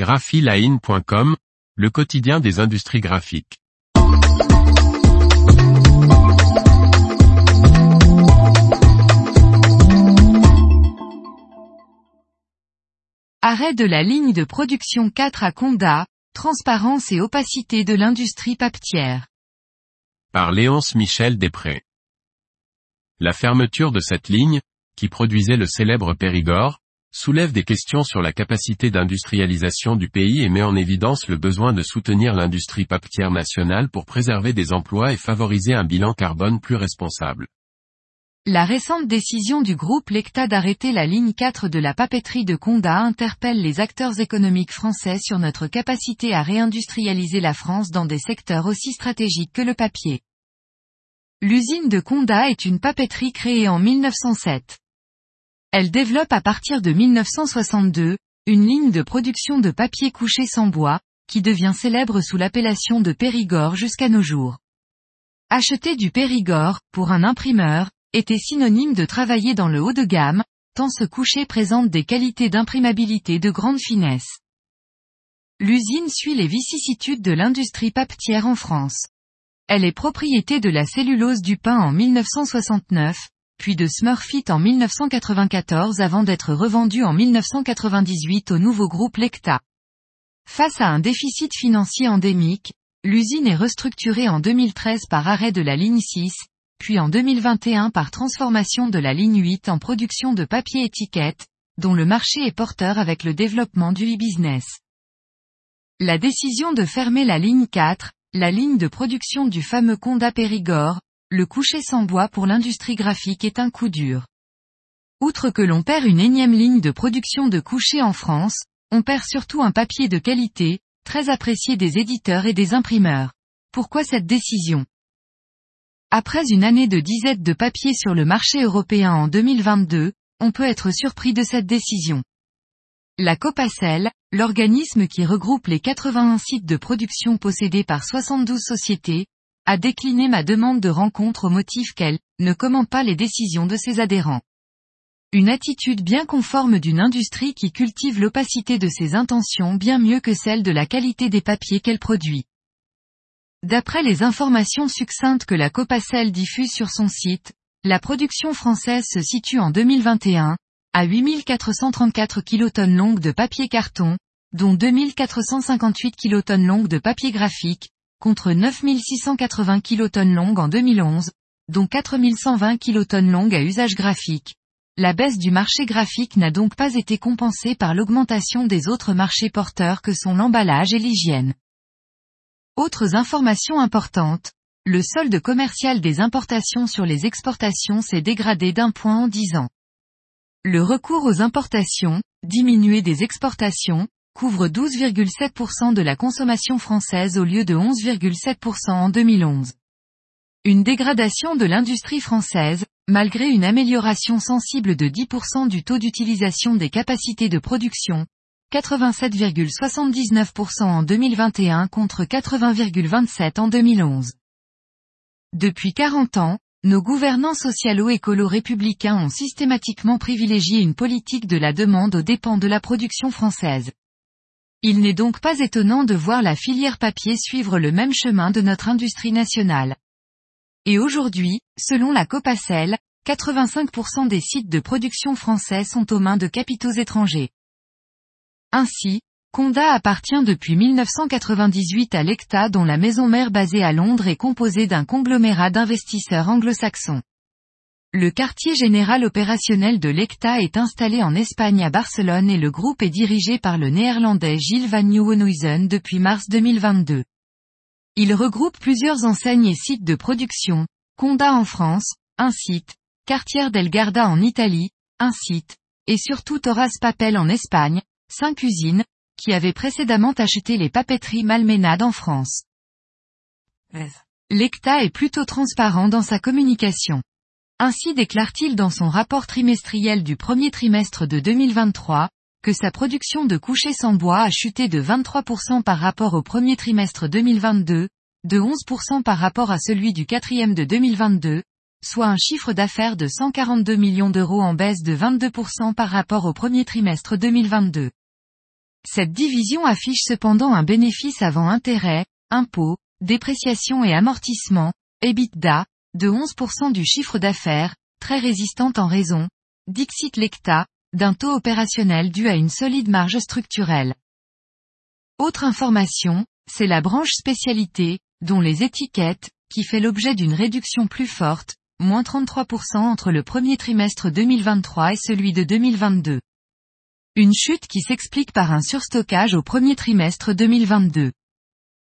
graphiline.com, le quotidien des industries graphiques. Arrêt de la ligne de production 4 à Conda, transparence et opacité de l'industrie papetière. Par Léonce Michel Després. La fermeture de cette ligne, qui produisait le célèbre Périgord, soulève des questions sur la capacité d'industrialisation du pays et met en évidence le besoin de soutenir l'industrie papetière nationale pour préserver des emplois et favoriser un bilan carbone plus responsable. La récente décision du groupe Lecta d'arrêter la ligne 4 de la papeterie de Conda interpelle les acteurs économiques français sur notre capacité à réindustrialiser la France dans des secteurs aussi stratégiques que le papier. L'usine de Conda est une papeterie créée en 1907. Elle développe à partir de 1962, une ligne de production de papier couché sans bois, qui devient célèbre sous l'appellation de Périgord jusqu'à nos jours. Acheter du Périgord, pour un imprimeur, était synonyme de travailler dans le haut de gamme, tant ce coucher présente des qualités d'imprimabilité de grande finesse. L'usine suit les vicissitudes de l'industrie papetière en France. Elle est propriété de la cellulose du pain en 1969, puis de Smurfit en 1994 avant d'être revendu en 1998 au nouveau groupe Lecta. Face à un déficit financier endémique, l'usine est restructurée en 2013 par arrêt de la ligne 6, puis en 2021 par transformation de la ligne 8 en production de papier étiquette, dont le marché est porteur avec le développement du e-business. La décision de fermer la ligne 4, la ligne de production du fameux Conda Périgord, le coucher sans bois pour l'industrie graphique est un coup dur. Outre que l'on perd une énième ligne de production de coucher en France, on perd surtout un papier de qualité, très apprécié des éditeurs et des imprimeurs. Pourquoi cette décision? Après une année de disette de papier sur le marché européen en 2022, on peut être surpris de cette décision. La Copacel, l'organisme qui regroupe les 81 sites de production possédés par 72 sociétés, a décliné ma demande de rencontre au motif qu'elle ne commente pas les décisions de ses adhérents. Une attitude bien conforme d'une industrie qui cultive l'opacité de ses intentions bien mieux que celle de la qualité des papiers qu'elle produit. D'après les informations succinctes que la Copacel diffuse sur son site, la production française se situe en 2021, à 8434 kilotonnes longues de papier carton, dont 2458 kilotonnes longues de papier graphique, contre 9680 kilotonnes longues en 2011, dont 4120 kilotonnes longues à usage graphique. La baisse du marché graphique n'a donc pas été compensée par l'augmentation des autres marchés porteurs que sont l'emballage et l'hygiène. Autres informations importantes. Le solde commercial des importations sur les exportations s'est dégradé d'un point en 10 ans. Le recours aux importations, diminué des exportations, couvre 12,7% de la consommation française au lieu de 11,7% en 2011. Une dégradation de l'industrie française, malgré une amélioration sensible de 10% du taux d'utilisation des capacités de production, 87,79% en 2021 contre 80,27 en 2011. Depuis 40 ans, nos gouvernants socialo-écolo républicains ont systématiquement privilégié une politique de la demande aux dépens de la production française. Il n'est donc pas étonnant de voir la filière papier suivre le même chemin de notre industrie nationale. Et aujourd'hui, selon la Copacel, 85% des sites de production français sont aux mains de capitaux étrangers. Ainsi, Conda appartient depuis 1998 à l'ECTA dont la maison mère basée à Londres est composée d'un conglomérat d'investisseurs anglo-saxons. Le quartier général opérationnel de l'ECTA est installé en Espagne à Barcelone et le groupe est dirigé par le néerlandais Gilles van Nieuwenhuizen depuis mars 2022. Il regroupe plusieurs enseignes et sites de production, Conda en France, un site, Cartier del Garda en Italie, un site, et surtout Toras Papel en Espagne, cinq usines, qui avaient précédemment acheté les papeteries Malmenade en France. L'ECTA est plutôt transparent dans sa communication. Ainsi déclare-t-il dans son rapport trimestriel du premier trimestre de 2023, que sa production de couchers sans bois a chuté de 23% par rapport au premier trimestre 2022, de 11% par rapport à celui du quatrième de 2022, soit un chiffre d'affaires de 142 millions d'euros en baisse de 22% par rapport au premier trimestre 2022. Cette division affiche cependant un bénéfice avant intérêt, impôts, dépréciation et amortissement, EBITDA, de 11% du chiffre d'affaires, très résistante en raison, Dixit Lecta, d'un taux opérationnel dû à une solide marge structurelle. Autre information, c'est la branche spécialité, dont les étiquettes, qui fait l'objet d'une réduction plus forte, moins 33% entre le premier trimestre 2023 et celui de 2022. Une chute qui s'explique par un surstockage au premier trimestre 2022.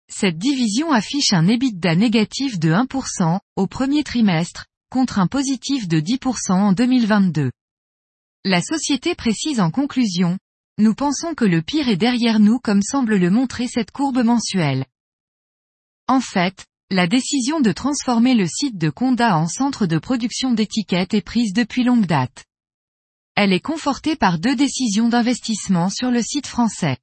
Cette division affiche un EBITDA négatif de 1%, au premier trimestre, contre un positif de 10% en 2022. La société précise en conclusion, nous pensons que le pire est derrière nous comme semble le montrer cette courbe mensuelle. En fait, la décision de transformer le site de Conda en centre de production d'étiquettes est prise depuis longue date. Elle est confortée par deux décisions d'investissement sur le site français.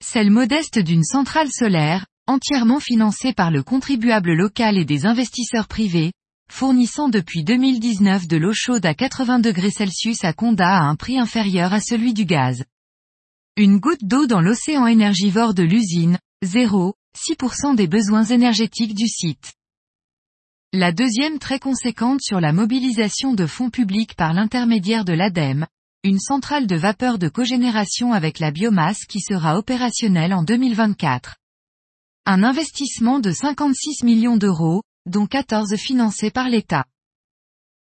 Celle modeste d'une centrale solaire, entièrement financée par le contribuable local et des investisseurs privés, fournissant depuis 2019 de l'eau chaude à 80 degrés Celsius à Conda à un prix inférieur à celui du gaz. Une goutte d'eau dans l'océan énergivore de l'usine, 0,6% des besoins énergétiques du site. La deuxième très conséquente sur la mobilisation de fonds publics par l'intermédiaire de l'ADEME, une centrale de vapeur de cogénération avec la biomasse qui sera opérationnelle en 2024. Un investissement de 56 millions d'euros, dont 14 financés par l'État.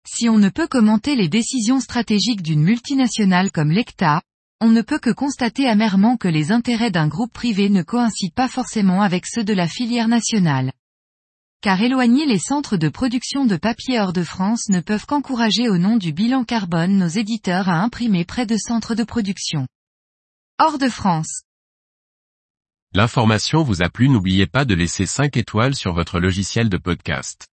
Si on ne peut commenter les décisions stratégiques d'une multinationale comme l'ECTA, on ne peut que constater amèrement que les intérêts d'un groupe privé ne coïncident pas forcément avec ceux de la filière nationale. Car éloigner les centres de production de papier hors de France ne peuvent qu'encourager au nom du bilan carbone nos éditeurs à imprimer près de centres de production. Hors de France. L'information vous a plu n'oubliez pas de laisser 5 étoiles sur votre logiciel de podcast.